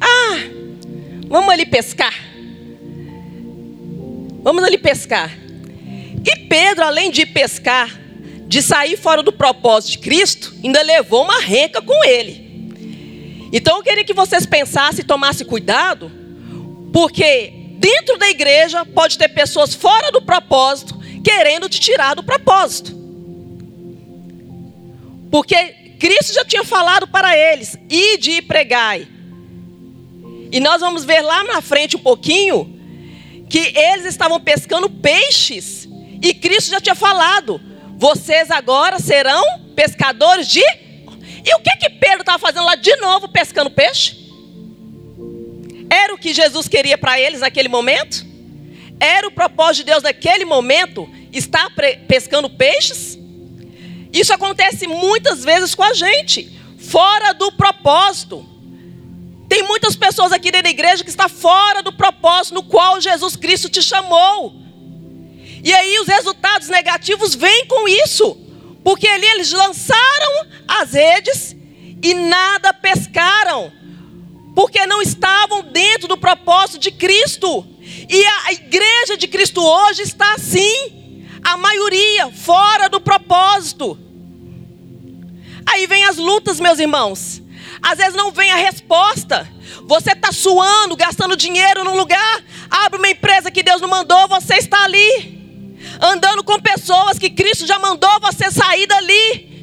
Ah, vamos ali pescar. Vamos ali pescar. E Pedro, além de pescar, de sair fora do propósito de Cristo, ainda levou uma renca com ele. Então eu queria que vocês pensassem e tomassem cuidado, porque dentro da igreja pode ter pessoas fora do propósito querendo te tirar do propósito. Porque Cristo já tinha falado para eles: ide e pregai. E nós vamos ver lá na frente um pouquinho que eles estavam pescando peixes. E Cristo já tinha falado: vocês agora serão pescadores de. E o que que Pedro estava fazendo lá de novo pescando peixe? Era o que Jesus queria para eles naquele momento? Era o propósito de Deus naquele momento estar pescando peixes? Isso acontece muitas vezes com a gente, fora do propósito. Tem muitas pessoas aqui dentro da igreja que está fora do propósito no qual Jesus Cristo te chamou. E aí os resultados negativos vêm com isso. Porque ali eles lançaram as redes e nada pescaram. Porque não estavam dentro do propósito de Cristo. E a igreja de Cristo hoje está assim. A maioria fora do propósito. Aí vem as lutas, meus irmãos. Às vezes não vem a resposta. Você está suando, gastando dinheiro num lugar. Abre uma empresa que Deus não mandou, você está ali. Andando com pessoas que Cristo já mandou você sair dali.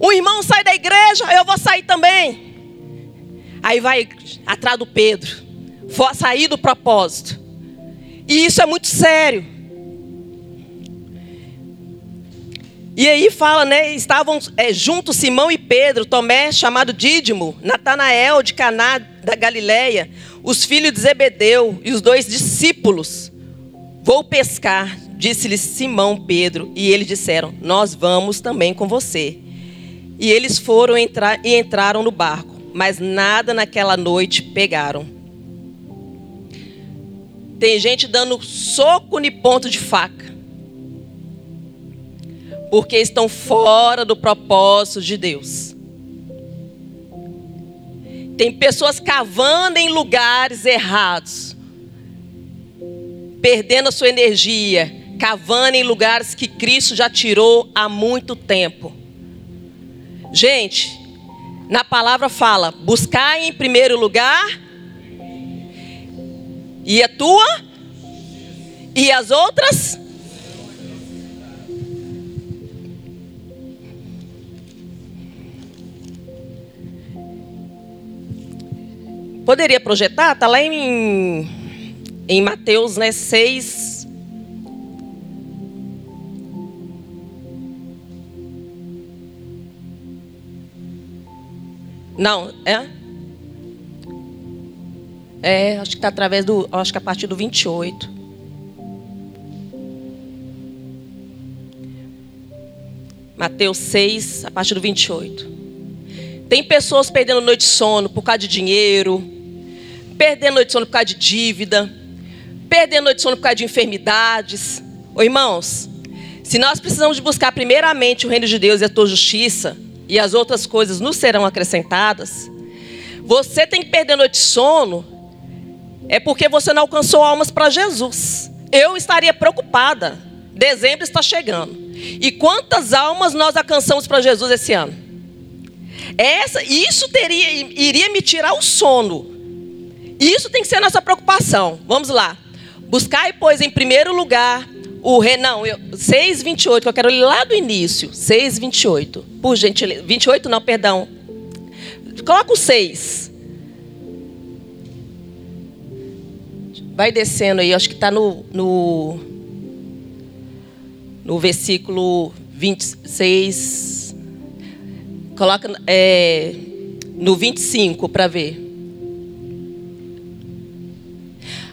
O irmão sai da igreja, eu vou sair também. Aí vai atrás do Pedro. Sair do propósito. E isso é muito sério. E aí fala, né? Estavam é, juntos Simão e Pedro, Tomé, chamado Dídimo, Natanael de Caná da Galileia, os filhos de Zebedeu e os dois discípulos. Vou pescar, disse-lhes Simão Pedro, e eles disseram: Nós vamos também com você. E eles foram entrar e entraram no barco, mas nada naquela noite pegaram. Tem gente dando soco no ponto de faca porque estão fora do propósito de Deus. Tem pessoas cavando em lugares errados, perdendo a sua energia, cavando em lugares que Cristo já tirou há muito tempo. Gente, na palavra fala: buscar em primeiro lugar, e a tua, e as outras Poderia projetar? Está lá em, em Mateus né, 6. Não, é? É, acho que está através do. Acho que a partir do 28. Mateus 6, a partir do 28. Tem pessoas perdendo noite de sono por causa de dinheiro, perdendo noite de sono por causa de dívida, perdendo noite de sono por causa de enfermidades. Ô, irmãos, se nós precisamos de buscar primeiramente o reino de Deus e a tua justiça, e as outras coisas nos serão acrescentadas, você tem que perder noite de sono, é porque você não alcançou almas para Jesus. Eu estaria preocupada. Dezembro está chegando. E quantas almas nós alcançamos para Jesus esse ano? Essa, isso teria, iria me tirar o sono. Isso tem que ser a nossa preocupação. Vamos lá. Buscar, pois, em primeiro lugar o rei. Não, eu, 6, 28, que eu quero ler lá do início. 6, 28. Por gentileza. 28 não, perdão. Coloca o 6. Vai descendo aí, acho que está no, no, no versículo 26. Coloca é, no 25 para ver.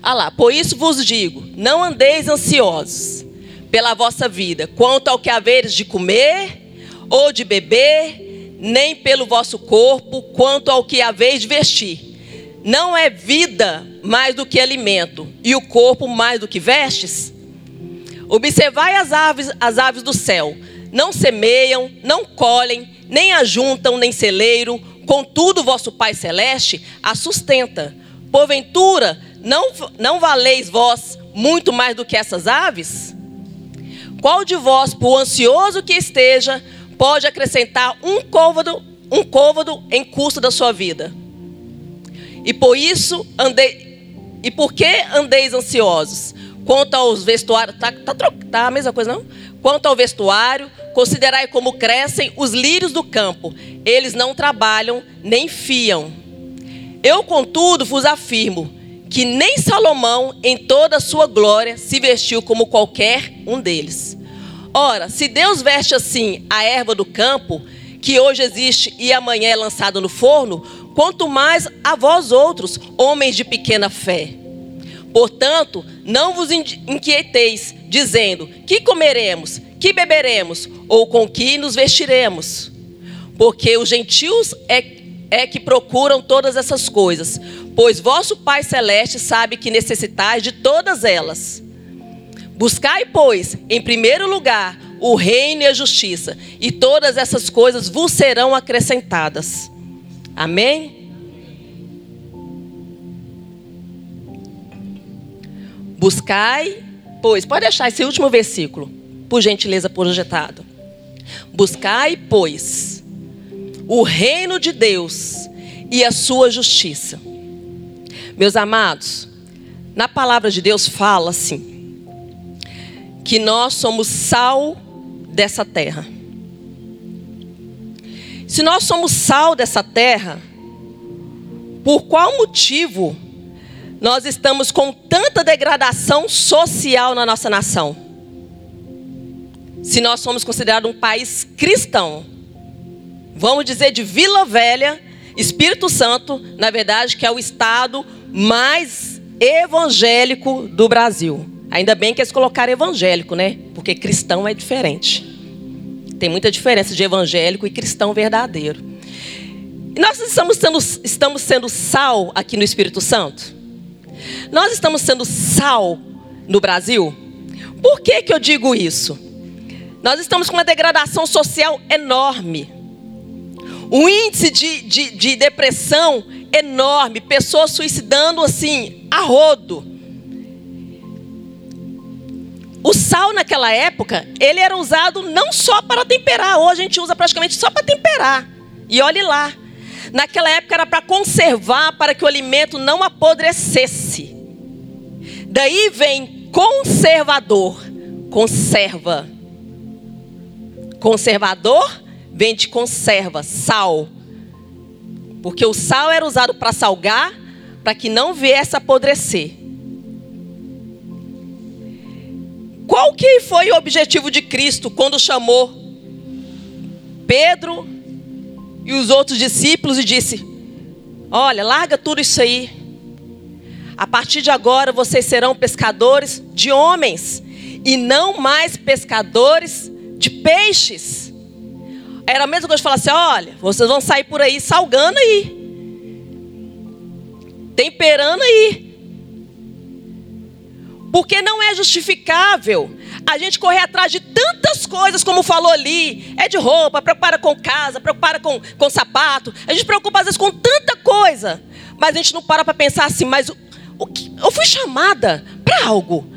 Ah lá, por isso vos digo: não andeis ansiosos pela vossa vida, quanto ao que haveres de comer ou de beber, nem pelo vosso corpo, quanto ao que haveis de vestir. Não é vida mais do que alimento, e o corpo mais do que vestes? Observai as aves, as aves do céu, não semeiam, não colhem, nem ajuntam, nem celeiro, contudo vosso Pai Celeste a sustenta. Porventura, não, não valeis vós muito mais do que essas aves? Qual de vós, por ansioso que esteja, pode acrescentar um côvado, um côvado em curso da sua vida? E por isso andei. E por que andeis ansiosos? Quanto aos vestuários. Tá, tá, tá a mesma coisa, não? Quanto ao vestuário, considerai como crescem os lírios do campo. Eles não trabalham nem fiam. Eu, contudo, vos afirmo que nem Salomão, em toda a sua glória, se vestiu como qualquer um deles. Ora, se Deus veste assim a erva do campo, que hoje existe e amanhã é lançada no forno, quanto mais a vós outros, homens de pequena fé. Portanto, não vos inquieteis, dizendo: que comeremos, que beberemos, ou com que nos vestiremos? Porque os gentios é, é que procuram todas essas coisas, pois vosso Pai Celeste sabe que necessitais de todas elas. Buscai, pois, em primeiro lugar, o reino e a justiça, e todas essas coisas vos serão acrescentadas. Amém? Buscai, pois, pode deixar esse último versículo, por gentileza projetado. Buscai, pois, o reino de Deus e a sua justiça. Meus amados, na palavra de Deus fala assim: que nós somos sal dessa terra. Se nós somos sal dessa terra, por qual motivo nós estamos com tanta degradação social na nossa nação? Se nós somos considerados um país cristão, vamos dizer de Vila Velha, Espírito Santo, na verdade, que é o estado mais evangélico do Brasil. Ainda bem que eles colocaram evangélico, né? Porque cristão é diferente. Tem muita diferença de evangélico e cristão verdadeiro. Nós estamos sendo, estamos sendo sal aqui no Espírito Santo? Nós estamos sendo sal no Brasil? Por que, que eu digo isso? Nós estamos com uma degradação social enorme. Um índice de, de, de depressão enorme. Pessoas suicidando assim, a rodo. O sal naquela época, ele era usado não só para temperar, hoje a gente usa praticamente só para temperar. E olhe lá. Naquela época era para conservar, para que o alimento não apodrecesse. Daí vem conservador, conserva. Conservador vem de conserva, sal. Porque o sal era usado para salgar, para que não viesse apodrecer. Qual que foi o objetivo de Cristo quando chamou Pedro e os outros discípulos e disse: Olha, larga tudo isso aí. A partir de agora vocês serão pescadores de homens e não mais pescadores de peixes. Era a mesma coisa de falar assim: olha, vocês vão sair por aí salgando aí, temperando aí. Porque não é justificável a gente correr atrás de tantas coisas, como falou ali. É de roupa, preocupada com casa, preocupada com, com sapato. A gente preocupa às vezes com tanta coisa. Mas a gente não para para pensar assim, mas o, o que, eu fui chamada para algo.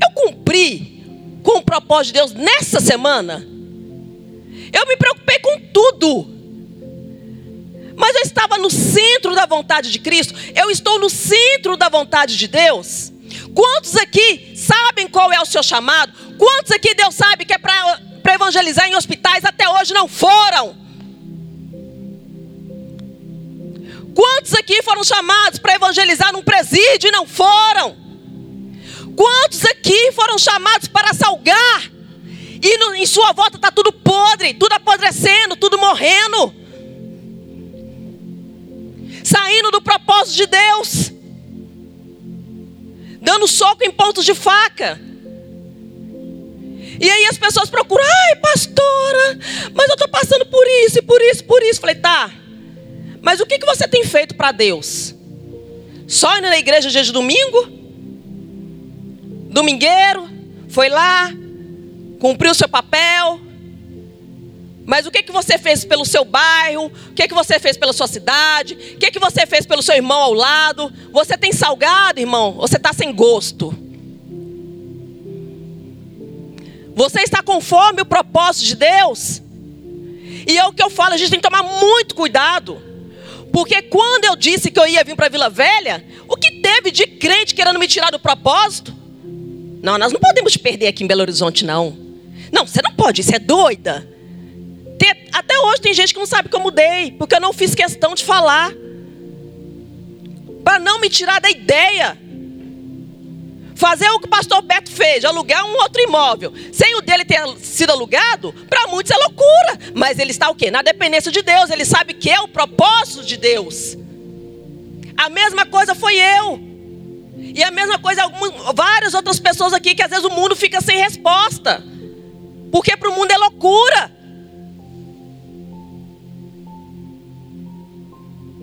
Eu cumpri com o propósito de Deus nessa semana. Eu me preocupei com tudo. Mas eu estava no centro da vontade de Cristo. Eu estou no centro da vontade de Deus. Quantos aqui sabem qual é o seu chamado? Quantos aqui Deus sabe que é para evangelizar em hospitais até hoje não foram? Quantos aqui foram chamados para evangelizar num presídio e não foram? Quantos aqui foram chamados para salgar? E no, em sua volta está tudo podre, tudo apodrecendo, tudo morrendo. Saindo do propósito de Deus dando soco em pontos de faca. E aí as pessoas procuram, ai, pastora, mas eu estou passando por isso, por isso, por isso. Falei, tá, mas o que, que você tem feito para Deus? Só indo na igreja dia de domingo? Domingueiro? Foi lá, cumpriu seu papel, Mas o que, que você fez pelo seu bairro? O que, que você fez pela sua cidade? O que, que você fez pelo seu irmão ao lado? Você tem salgado, irmão? Você está sem gosto? Você está conforme o propósito de Deus? E é o que eu falo, a gente tem que tomar muito cuidado. Porque quando eu disse que eu ia vir para Vila Velha, o que teve de crente querendo me tirar do propósito? Não, nós não podemos perder aqui em Belo Horizonte, não. Não, você não pode, isso é doida. Tem, até hoje tem gente que não sabe que eu porque eu não fiz questão de falar. Para não me tirar da ideia. Fazer o que o pastor Beto fez, alugar um outro imóvel, sem o dele ter sido alugado, para muitos é loucura. Mas ele está o quê? Na dependência de Deus. Ele sabe que é o propósito de Deus. A mesma coisa foi eu. E a mesma coisa algumas, várias outras pessoas aqui que às vezes o mundo fica sem resposta. Porque para o mundo é loucura.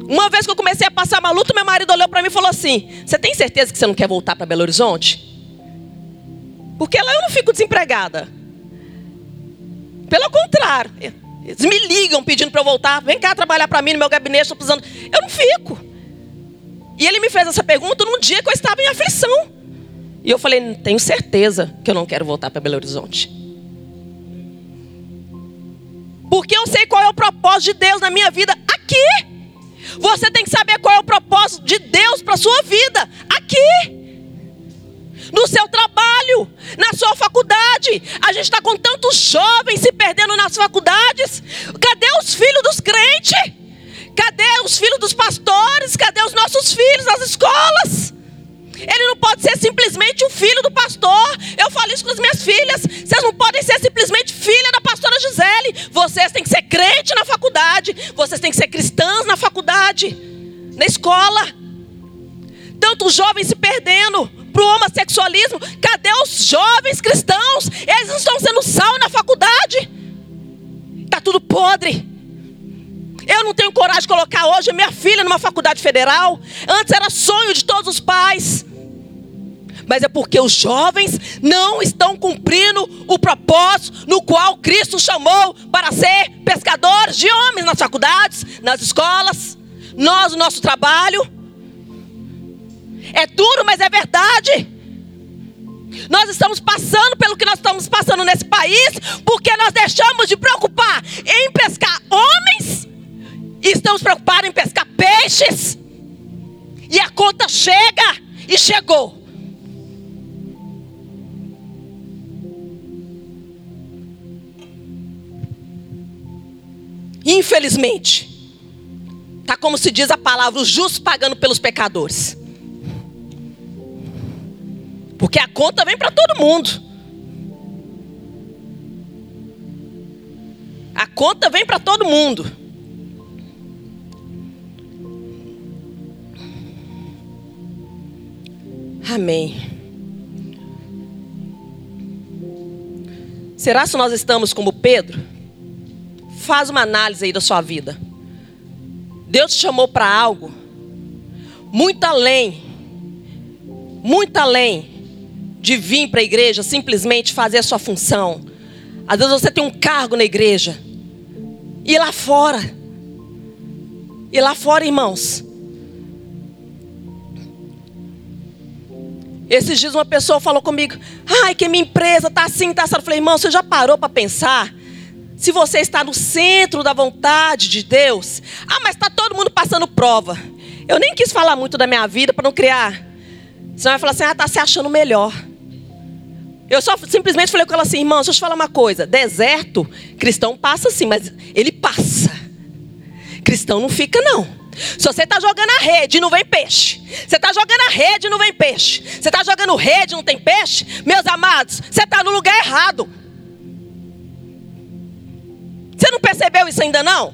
Uma vez que eu comecei a passar uma luta, meu marido olhou para mim e falou assim: Você tem certeza que você não quer voltar para Belo Horizonte? Porque lá eu não fico desempregada. Pelo contrário, eles me ligam pedindo para eu voltar. Vem cá trabalhar para mim no meu gabinete, estou precisando. Eu não fico. E ele me fez essa pergunta num dia que eu estava em aflição. E eu falei: Tenho certeza que eu não quero voltar para Belo Horizonte. Porque eu sei qual é o propósito de Deus na minha vida aqui. Você tem que saber qual é o propósito de Deus para a sua vida. Aqui. No seu trabalho, na sua faculdade. A gente está com tantos jovens se perdendo nas faculdades. Cadê os filhos dos crentes? Cadê os filhos dos pastores? Cadê os nossos filhos nas escolas? Ele não pode ser simplesmente o filho do pastor. Eu falo isso com as minhas filhas. Vocês não podem ser simplesmente filha da pastora Gisele. Vocês têm que ser crente na faculdade. Vocês têm que ser cristãs na faculdade, na escola. Tantos jovens se perdendo para o homossexualismo. Cadê os jovens cristãos? Eles não estão sendo sal na faculdade. Está tudo podre. Eu não tenho coragem de colocar hoje minha filha numa faculdade federal. Antes era sonho de todos os pais. Mas é porque os jovens não estão cumprindo o propósito no qual Cristo chamou para ser pescadores de homens nas faculdades, nas escolas. Nós, o nosso trabalho. É duro, mas é verdade. Nós estamos passando pelo que nós estamos passando nesse país, porque nós deixamos de preocupar em pescar homens e estamos preocupados em pescar peixes. E a conta chega e chegou. Infelizmente, tá como se diz a palavra, os justos pagando pelos pecadores. Porque a conta vem para todo mundo. A conta vem para todo mundo. Amém. Será se nós estamos como Pedro? Faz uma análise aí da sua vida. Deus te chamou para algo muito além, muito além de vir para a igreja simplesmente fazer a sua função. Às vezes você tem um cargo na igreja. E lá fora. E lá fora, irmãos. Esses dias uma pessoa falou comigo: ai, que minha empresa está assim, está assim. Eu falei, irmão, você já parou para pensar? Se você está no centro da vontade de Deus, ah, mas está todo mundo passando prova. Eu nem quis falar muito da minha vida para não criar. Senão vai falar assim: ah, está se achando melhor. Eu só simplesmente falei com ela assim, irmão, deixa eu te falar uma coisa: deserto, cristão passa sim, mas ele passa. Cristão não fica, não. Se você está jogando a rede e não vem peixe, você está jogando a rede e não vem peixe, você está jogando rede e não tem peixe, meus amados, você está no lugar errado. Você não percebeu isso ainda não?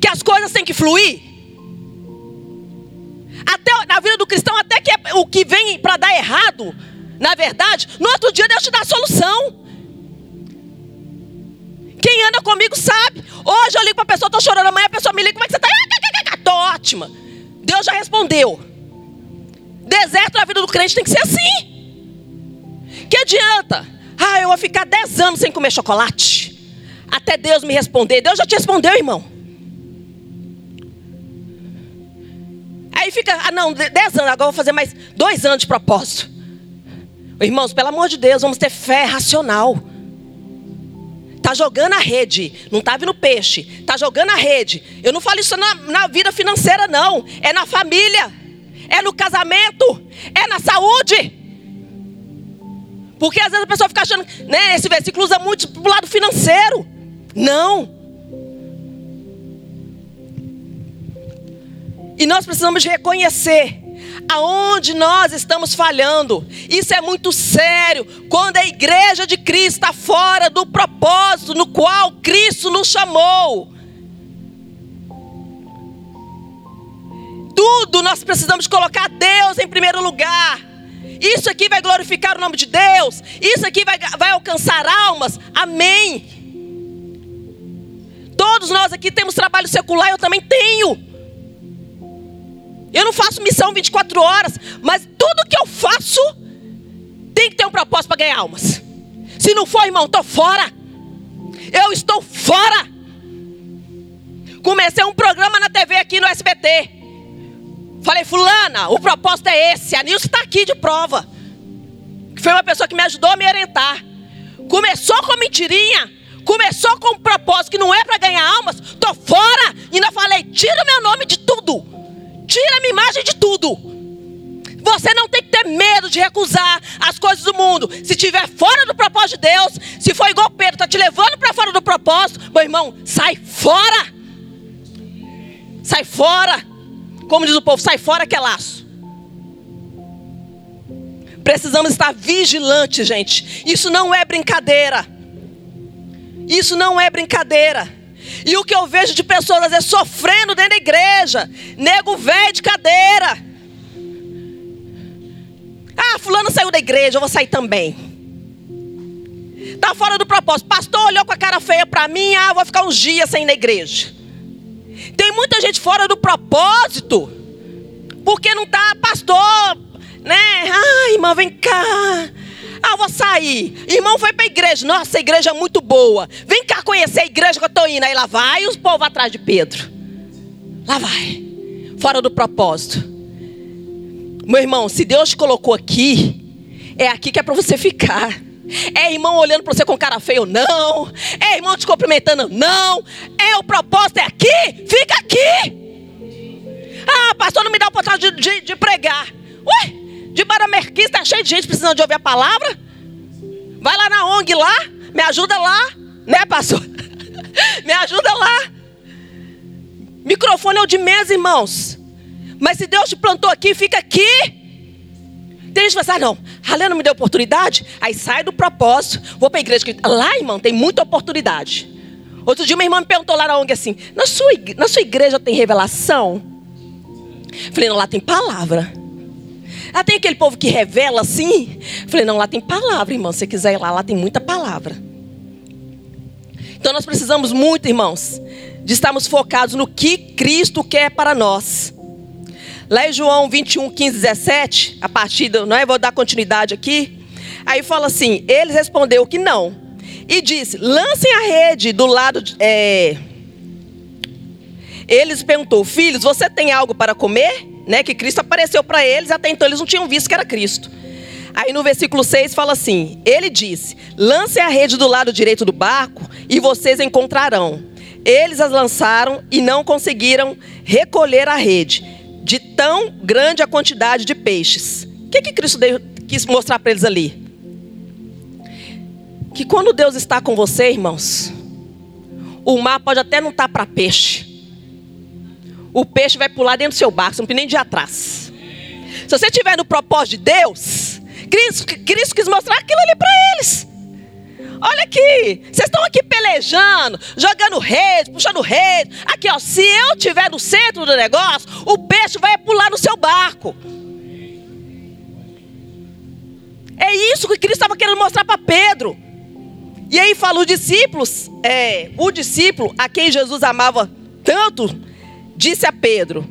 Que as coisas têm que fluir. Até na vida do cristão, até que é o que vem para dar errado, na verdade, no outro dia Deus te dá a solução. Quem anda comigo sabe. Hoje eu ligo para a pessoa, estou chorando, amanhã a pessoa me liga, como é que você está? Estou ótima. Deus já respondeu. Deserto na vida do crente tem que ser assim. Que adianta? Ah, eu vou ficar 10 anos sem comer chocolate. até Deus me responder. Deus já te respondeu, irmão. Aí fica, ah não, dez anos, agora vou fazer mais dois anos de propósito. Irmãos, pelo amor de Deus, vamos ter fé racional. Tá jogando a rede, não tá vindo peixe, tá jogando a rede. Eu não falo isso na, na vida financeira, não. É na família, é no casamento, é na saúde. Porque às vezes a pessoa fica achando, né, esse versículo usa muito pro lado financeiro. Não. E nós precisamos reconhecer aonde nós estamos falhando. Isso é muito sério. Quando a igreja de Cristo está fora do propósito no qual Cristo nos chamou. Tudo nós precisamos colocar Deus em primeiro lugar. Isso aqui vai glorificar o nome de Deus. Isso aqui vai, vai alcançar almas. Amém. Todos nós aqui temos trabalho secular, eu também tenho. Eu não faço missão 24 horas, mas tudo que eu faço tem que ter um propósito para ganhar almas. Se não for, irmão, estou fora. Eu estou fora. Comecei um programa na TV aqui no SBT. Falei, fulana, o propósito é esse. A Nilce está aqui de prova. Foi uma pessoa que me ajudou a me orientar. Começou com mentirinha. Começou com um propósito que não é para ganhar almas. Estou fora. E ainda falei, tira meu nome de tudo. Tira minha imagem de tudo. Você não tem que ter medo de recusar as coisas do mundo. Se estiver fora do propósito de Deus, se for igual Pedro, está te levando para fora do propósito, meu irmão, sai fora. Sai fora. Como diz o povo, sai fora que é laço. Precisamos estar vigilantes, gente. Isso não é brincadeira. Isso não é brincadeira. E o que eu vejo de pessoas vezes sofrendo dentro da igreja, nego velho de cadeira. Ah, fulano saiu da igreja, eu vou sair também. Tá fora do propósito. Pastor olhou com a cara feia para mim, ah, vou ficar uns dias sem ir na igreja. Tem muita gente fora do propósito, porque não tá, pastor, né? Ai, irmã, vem cá. Ah, vou sair. Irmão foi para a igreja. Nossa, a igreja é muito boa. Vem cá conhecer a igreja que eu estou indo. Aí lá vai os povos atrás de Pedro. Lá vai. Fora do propósito. Meu irmão, se Deus te colocou aqui, é aqui que é para você ficar. É irmão olhando para você com cara feio, não. É irmão te cumprimentando, não. É o propósito, é aqui, fica aqui. Ah, pastor, não me dá oportunidade de, de, de pregar. Ué, de Baramerquim está cheio de gente precisando de ouvir a palavra. Vai lá na ONG lá, me ajuda lá, né, pastor? me ajuda lá. Microfone é o de mesa, irmãos. Mas se Deus te plantou aqui, fica aqui. Tem gente que fala, assim, ah, não, Halê não me deu oportunidade, aí sai do propósito, vou para a igreja. Lá, irmão, tem muita oportunidade. Outro dia, minha irmã me perguntou lá na ONG assim: na sua, na sua igreja tem revelação? Falei, não, lá tem palavra. Ah, tem aquele povo que revela assim? Falei, não, lá tem palavra, irmão. Se você quiser ir lá, lá tem muita palavra. Então nós precisamos muito, irmãos, de estarmos focados no que Cristo quer para nós. Lá em João 21, 15, 17, a partir do, não é? Vou dar continuidade aqui. Aí fala assim: eles respondeu que não. E disse: lancem a rede do lado. De, é... Eles perguntou: filhos, você tem algo para comer? Né, que Cristo apareceu para eles, até então eles não tinham visto que era Cristo. Aí no versículo 6 fala assim: Ele disse: Lance a rede do lado direito do barco e vocês encontrarão. Eles as lançaram e não conseguiram recolher a rede, de tão grande a quantidade de peixes. O que, que Cristo quis mostrar para eles ali? Que quando Deus está com você, irmãos, o mar pode até não estar tá para peixe, o peixe vai pular dentro do seu barco, você não precisa nem de atrás. Se você estiver no propósito de Deus, Cristo, Cristo quis mostrar aquilo ali para eles. Olha aqui, vocês estão aqui pelejando, jogando rede, puxando rede. Aqui, ó, se eu estiver no centro do negócio, o peixe vai pular no seu barco. É isso que Cristo estava querendo mostrar para Pedro. E aí fala os discípulos, é, o discípulo a quem Jesus amava tanto, disse a Pedro: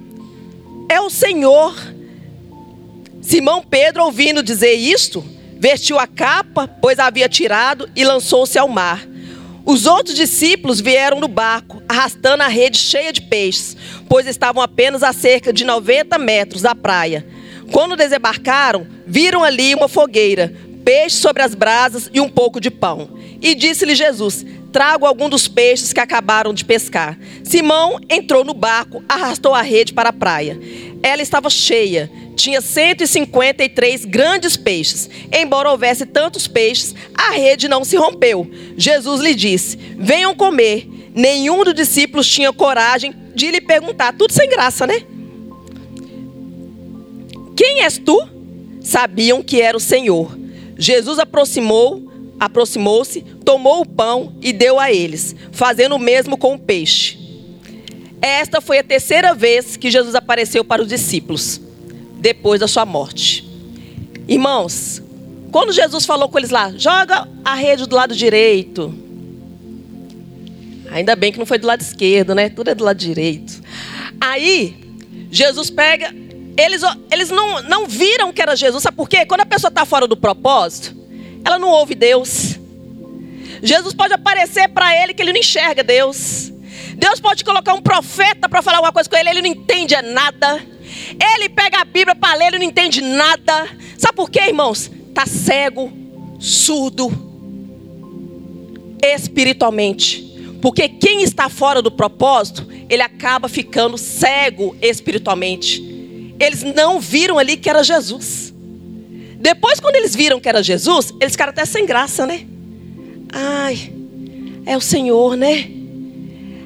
É o Senhor. Simão Pedro, ouvindo dizer isto, vestiu a capa, pois a havia tirado, e lançou-se ao mar. Os outros discípulos vieram no barco, arrastando a rede cheia de peixes, pois estavam apenas a cerca de 90 metros da praia. Quando desembarcaram, viram ali uma fogueira, peixe sobre as brasas e um pouco de pão. E disse-lhe Jesus: Trago algum dos peixes que acabaram de pescar. Simão entrou no barco, arrastou a rede para a praia. Ela estava cheia, tinha 153 grandes peixes. Embora houvesse tantos peixes, a rede não se rompeu. Jesus lhe disse: Venham comer. Nenhum dos discípulos tinha coragem de lhe perguntar. Tudo sem graça, né? Quem és tu? Sabiam que era o Senhor. Jesus aproximou, aproximou-se, tomou o pão e deu a eles, fazendo o mesmo com o peixe. Esta foi a terceira vez que Jesus apareceu para os discípulos depois da sua morte. Irmãos, quando Jesus falou com eles lá, joga a rede do lado direito. Ainda bem que não foi do lado esquerdo, né? Tudo é do lado direito. Aí, Jesus pega. Eles, eles não, não viram que era Jesus, sabe por quê? Quando a pessoa está fora do propósito, ela não ouve Deus. Jesus pode aparecer para ele que ele não enxerga Deus. Deus pode colocar um profeta para falar alguma coisa com ele, ele não entende nada. Ele pega a Bíblia para ler, ele não entende nada. Sabe por quê, irmãos? Está cego, surdo, espiritualmente. Porque quem está fora do propósito, ele acaba ficando cego espiritualmente. Eles não viram ali que era Jesus. Depois, quando eles viram que era Jesus, eles ficaram até sem graça, né? Ai, é o Senhor, né?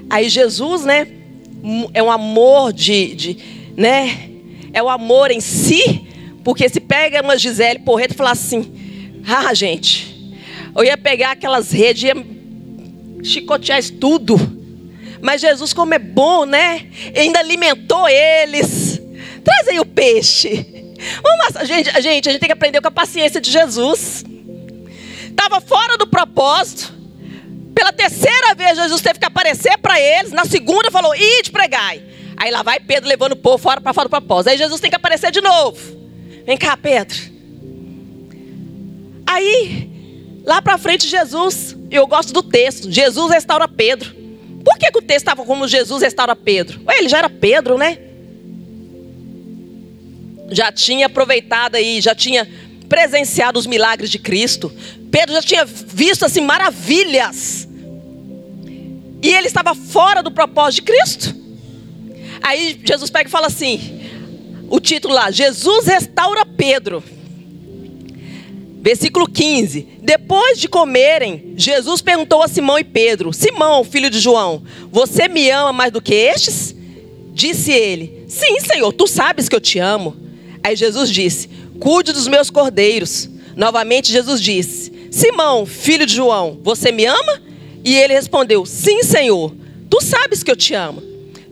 Aí Jesus, né? É um amor de, de né? É o amor em si, porque se pega uma Gisele Porreto e falar assim: ah, gente, eu ia pegar aquelas redes, ia chicotear isso tudo. Mas Jesus, como é bom, né? Ainda alimentou eles. Traz aí o peixe. Vamos, a gente, a gente, a gente tem que aprender com a paciência de Jesus. Estava fora do propósito. Pela terceira vez, Jesus teve que aparecer para eles. Na segunda, falou: ide pregai. Aí lá vai Pedro levando o povo fora para fora do propósito. Aí Jesus tem que aparecer de novo. Vem cá, Pedro. Aí, lá para frente, Jesus, eu gosto do texto. Jesus restaura Pedro. Por que, que o texto estava como Jesus restaura Pedro? Ué, ele já era Pedro, né? Já tinha aproveitado aí, já tinha presenciado os milagres de Cristo. Pedro já tinha visto assim maravilhas. E ele estava fora do propósito de Cristo. Aí Jesus pega e fala assim: o título lá, Jesus restaura Pedro. Versículo 15: Depois de comerem, Jesus perguntou a Simão e Pedro: Simão, filho de João, você me ama mais do que estes? Disse ele: Sim, Senhor, tu sabes que eu te amo. Aí Jesus disse: Cuide dos meus cordeiros. Novamente Jesus disse: Simão, filho de João, você me ama? E ele respondeu: Sim, Senhor, tu sabes que eu te amo.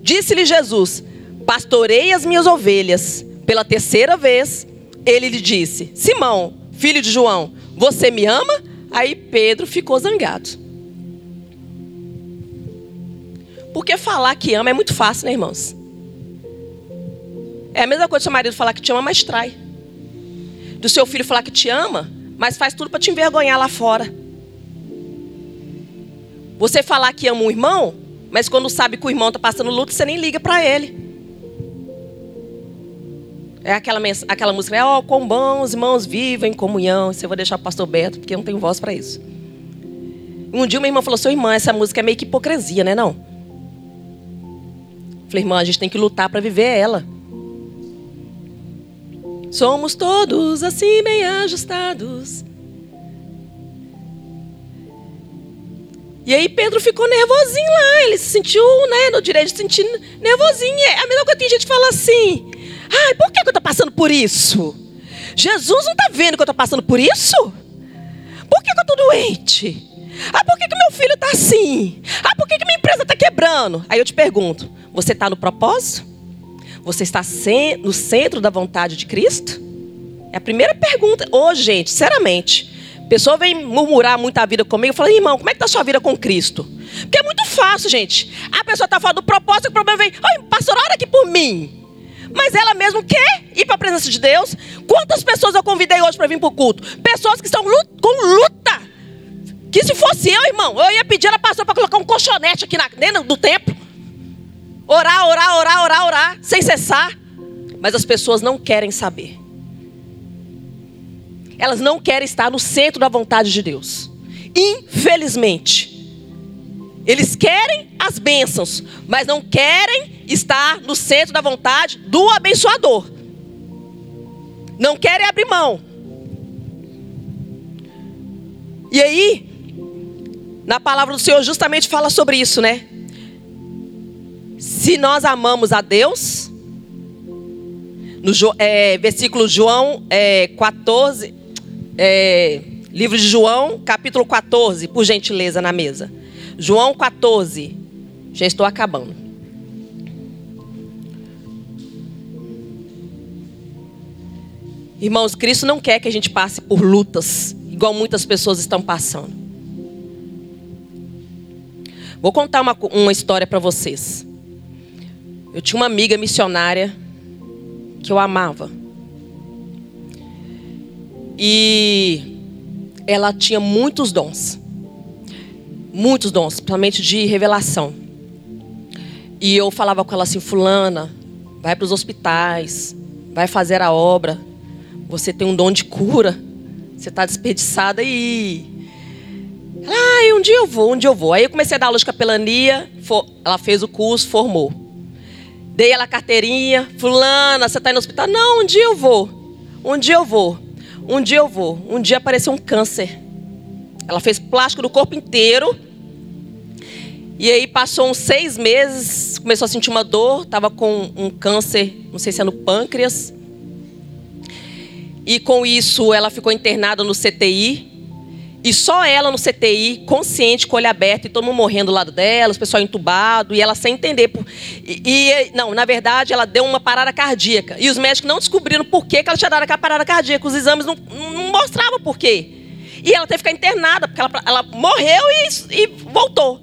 Disse-lhe Jesus: Pastorei as minhas ovelhas. Pela terceira vez, ele lhe disse: Simão, filho de João, você me ama? Aí Pedro ficou zangado. Porque falar que ama é muito fácil, né, irmãos? É a mesma coisa do seu marido falar que te ama, mas trai. Do seu filho falar que te ama, mas faz tudo para te envergonhar lá fora. Você falar que ama um irmão, mas quando sabe que o irmão está passando luto, você nem liga para ele. É aquela, aquela música, é, ó, oh, quão bom os irmãos vivem em comunhão. Isso eu vou deixar o pastor Beto, porque eu não tenho voz para isso. Um dia uma irmã falou, seu irmão, essa música é meio que hipocrisia, né não? Falei, irmã, a gente tem que lutar para viver ela. Somos todos assim bem ajustados. E aí Pedro ficou nervosinho lá, ele se sentiu, né, no direito de sentir nervosinho. É a mesma coisa que tem gente que fala assim: "Ai, por que, eu estou passando por isso? Jesus não está vendo que eu estou passando por isso? Por que, que eu estou doente? Ah, por que, que meu filho está assim? Ah, por que, que minha empresa está quebrando? Aí eu te pergunto: você está no propósito? Você está no centro da vontade de Cristo? É a primeira pergunta. Hoje, gente, sinceramente, pessoa vem murmurar muito a vida comigo, eu falo, irmão, como é que está a sua vida com Cristo? Porque é muito fácil, gente. A pessoa está falando do propósito, o problema vem, oi, pastor, ora aqui por mim. Mas ela mesmo quer ir para a presença de Deus. Quantas pessoas eu convidei hoje para vir para o culto? Pessoas que estão com luta Que se fosse eu, irmão, eu ia pedir ela pastor para colocar um colchonete aqui na, dentro do templo. Orar, orar, orar, orar, orar, sem cessar. Mas as pessoas não querem saber. Elas não querem estar no centro da vontade de Deus. Infelizmente. Eles querem as bênçãos, mas não querem estar no centro da vontade do abençoador. Não querem abrir mão. E aí, na palavra do Senhor justamente fala sobre isso, né? Se nós amamos a Deus, no é, versículo João é, 14, é, livro de João, capítulo 14, por gentileza, na mesa. João 14, já estou acabando. Irmãos, Cristo não quer que a gente passe por lutas, igual muitas pessoas estão passando. Vou contar uma, uma história para vocês. Eu tinha uma amiga missionária que eu amava. E ela tinha muitos dons. Muitos dons, principalmente de revelação. E eu falava com ela assim: Fulana, vai para os hospitais, vai fazer a obra. Você tem um dom de cura. Você está desperdiçada aí. Ah, um dia eu vou, um dia eu vou. Aí eu comecei a dar aula de capelania. Ela fez o curso, formou. Dei ela a carteirinha. Fulana, você está no hospital? Não, um dia eu vou. Um dia eu vou. Um dia eu vou. Um dia apareceu um câncer. Ela fez plástico do corpo inteiro. E aí passou uns seis meses, começou a sentir uma dor, estava com um câncer, não sei se é no pâncreas. E com isso ela ficou internada no CTI. E só ela no CTI, consciente, com o olho aberto, e todo mundo morrendo do lado dela, os pessoal entubado, e ela sem entender. E, e, não, na verdade, ela deu uma parada cardíaca. E os médicos não descobriram por que, que ela tinha dado aquela parada cardíaca. Os exames não, não mostravam por quê. E ela teve que ficar internada, porque ela, ela morreu e, e voltou.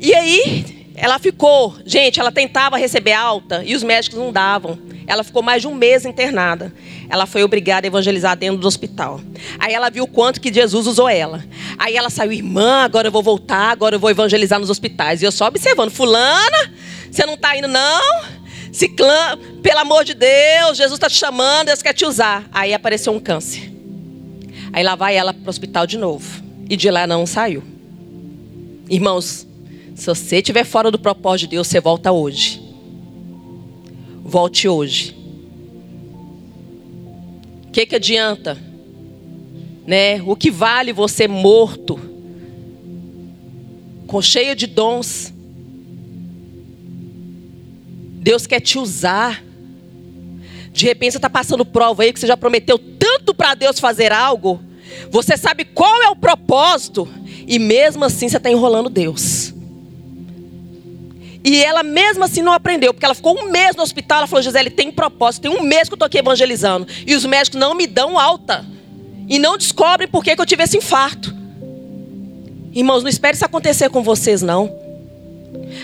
E aí, ela ficou, gente, ela tentava receber alta e os médicos não davam. Ela ficou mais de um mês internada. Ela foi obrigada a evangelizar dentro do hospital. Aí ela viu o quanto que Jesus usou ela. Aí ela saiu, irmã, agora eu vou voltar, agora eu vou evangelizar nos hospitais. E eu só observando, fulana, você não está indo não? Ciclã, pelo amor de Deus, Jesus está te chamando, Deus quer te usar. Aí apareceu um câncer. Aí lá vai ela para o hospital de novo. E de lá não saiu. Irmãos, se você estiver fora do propósito de Deus, você volta hoje. Volte hoje. O que, que adianta? Né? O que vale você morto, com cheio de dons? Deus quer te usar. De repente você está passando prova aí que você já prometeu tanto para Deus fazer algo. Você sabe qual é o propósito. E mesmo assim você está enrolando Deus. E ela mesmo assim não aprendeu, porque ela ficou um mês no hospital. Ela falou: Gisele, tem propósito, tem um mês que eu estou aqui evangelizando. E os médicos não me dão alta. E não descobrem por que, que eu tive esse infarto. Irmãos, não espere isso acontecer com vocês, não.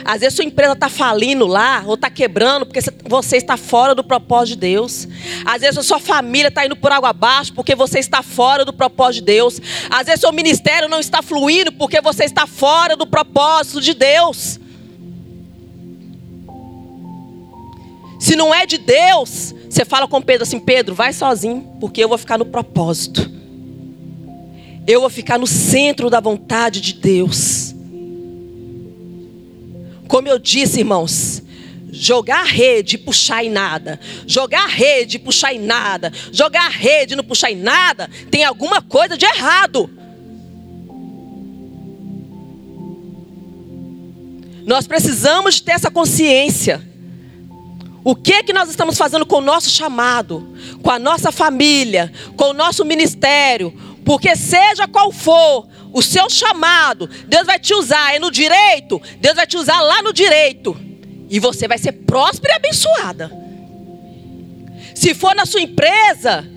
Às vezes sua empresa está falindo lá, ou está quebrando, porque você está fora do propósito de Deus. Às vezes a sua família está indo por água abaixo, porque você está fora do propósito de Deus. Às vezes seu ministério não está fluindo, porque você está fora do propósito de Deus. Se não é de Deus, você fala com Pedro assim: Pedro, vai sozinho, porque eu vou ficar no propósito. Eu vou ficar no centro da vontade de Deus. Como eu disse, irmãos, jogar rede e puxar em nada, jogar rede e puxar em nada, jogar rede e não puxar em nada, tem alguma coisa de errado. Nós precisamos de ter essa consciência. O que que nós estamos fazendo com o nosso chamado, com a nossa família, com o nosso ministério? Porque seja qual for o seu chamado, Deus vai te usar é no direito, Deus vai te usar lá no direito. E você vai ser próspera e abençoada. Se for na sua empresa,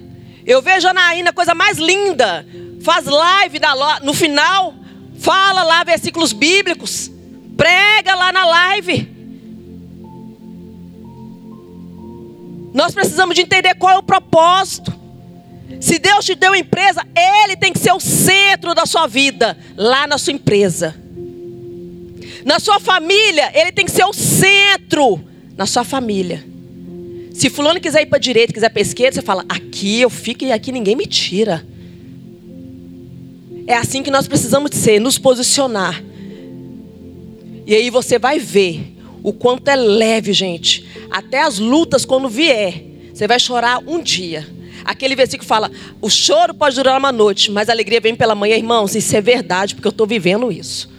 eu vejo a Anaína, coisa mais linda. Faz live no final, fala lá versículos bíblicos, prega lá na live. Nós precisamos de entender qual é o propósito. Se Deus te deu empresa, Ele tem que ser o centro da sua vida, lá na sua empresa. Na sua família, Ele tem que ser o centro, na sua família. Se fulano quiser ir para a direita, quiser para a esquerda, você fala, aqui eu fico e aqui ninguém me tira. É assim que nós precisamos ser, nos posicionar. E aí você vai ver o quanto é leve, gente. Até as lutas, quando vier, você vai chorar um dia. Aquele versículo fala: o choro pode durar uma noite, mas a alegria vem pela manhã, irmãos. Isso é verdade, porque eu estou vivendo isso.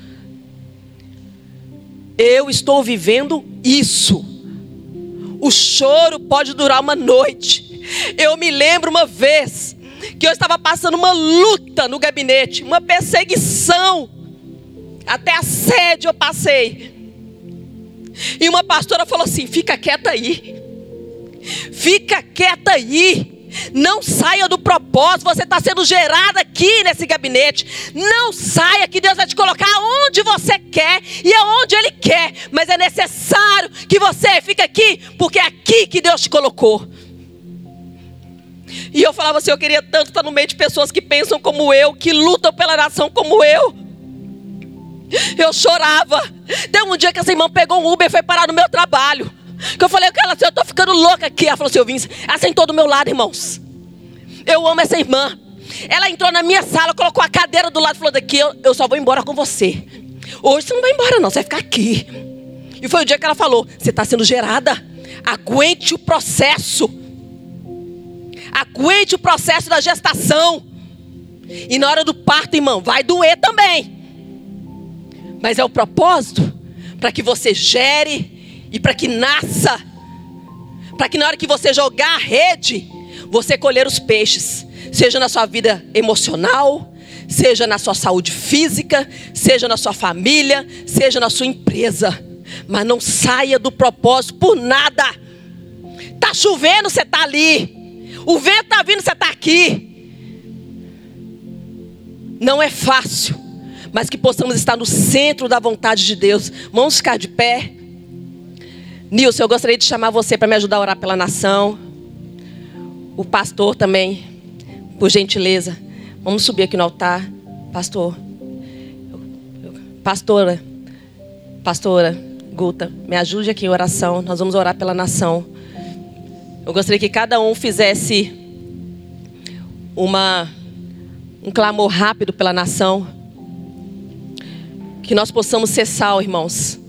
Eu estou vivendo isso. O choro pode durar uma noite. Eu me lembro uma vez que eu estava passando uma luta no gabinete, uma perseguição. Até assédio eu passei. E uma pastora falou assim: fica quieta aí. Fica quieta aí. Não saia do propósito. Você está sendo gerado aqui nesse gabinete. Não saia, que Deus vai te colocar onde você quer e aonde Ele quer. Mas é necessário que você fique aqui, porque é aqui que Deus te colocou. E eu falava assim: eu queria tanto estar no meio de pessoas que pensam como eu, que lutam pela nação como eu. Eu chorava. Tem um dia que essa irmã pegou um Uber e foi parar no meu trabalho. Que eu falei com ela assim, eu tô ficando louca aqui. Ela falou assim, eu vim, ela sentou do meu lado, irmãos. Eu amo essa irmã. Ela entrou na minha sala, colocou a cadeira do lado e falou: daqui eu, eu só vou embora com você. Hoje você não vai embora, não, você vai ficar aqui. E foi o dia que ela falou: você está sendo gerada. Aguente o processo. Aguente o processo da gestação. E na hora do parto, irmão, vai doer também. Mas é o propósito para que você gere e para que nasça, para que na hora que você jogar a rede, você colher os peixes, seja na sua vida emocional, seja na sua saúde física, seja na sua família, seja na sua empresa. Mas não saia do propósito por nada. Tá chovendo, você tá ali. O vento tá vindo, você tá aqui. Não é fácil, mas que possamos estar no centro da vontade de Deus. Vamos ficar de pé. Nilson, eu gostaria de chamar você para me ajudar a orar pela nação. O pastor também, por gentileza. Vamos subir aqui no altar. Pastor. Pastora. Pastora Guta, me ajude aqui em oração. Nós vamos orar pela nação. Eu gostaria que cada um fizesse uma um clamor rápido pela nação. Que nós possamos ser sal, irmãos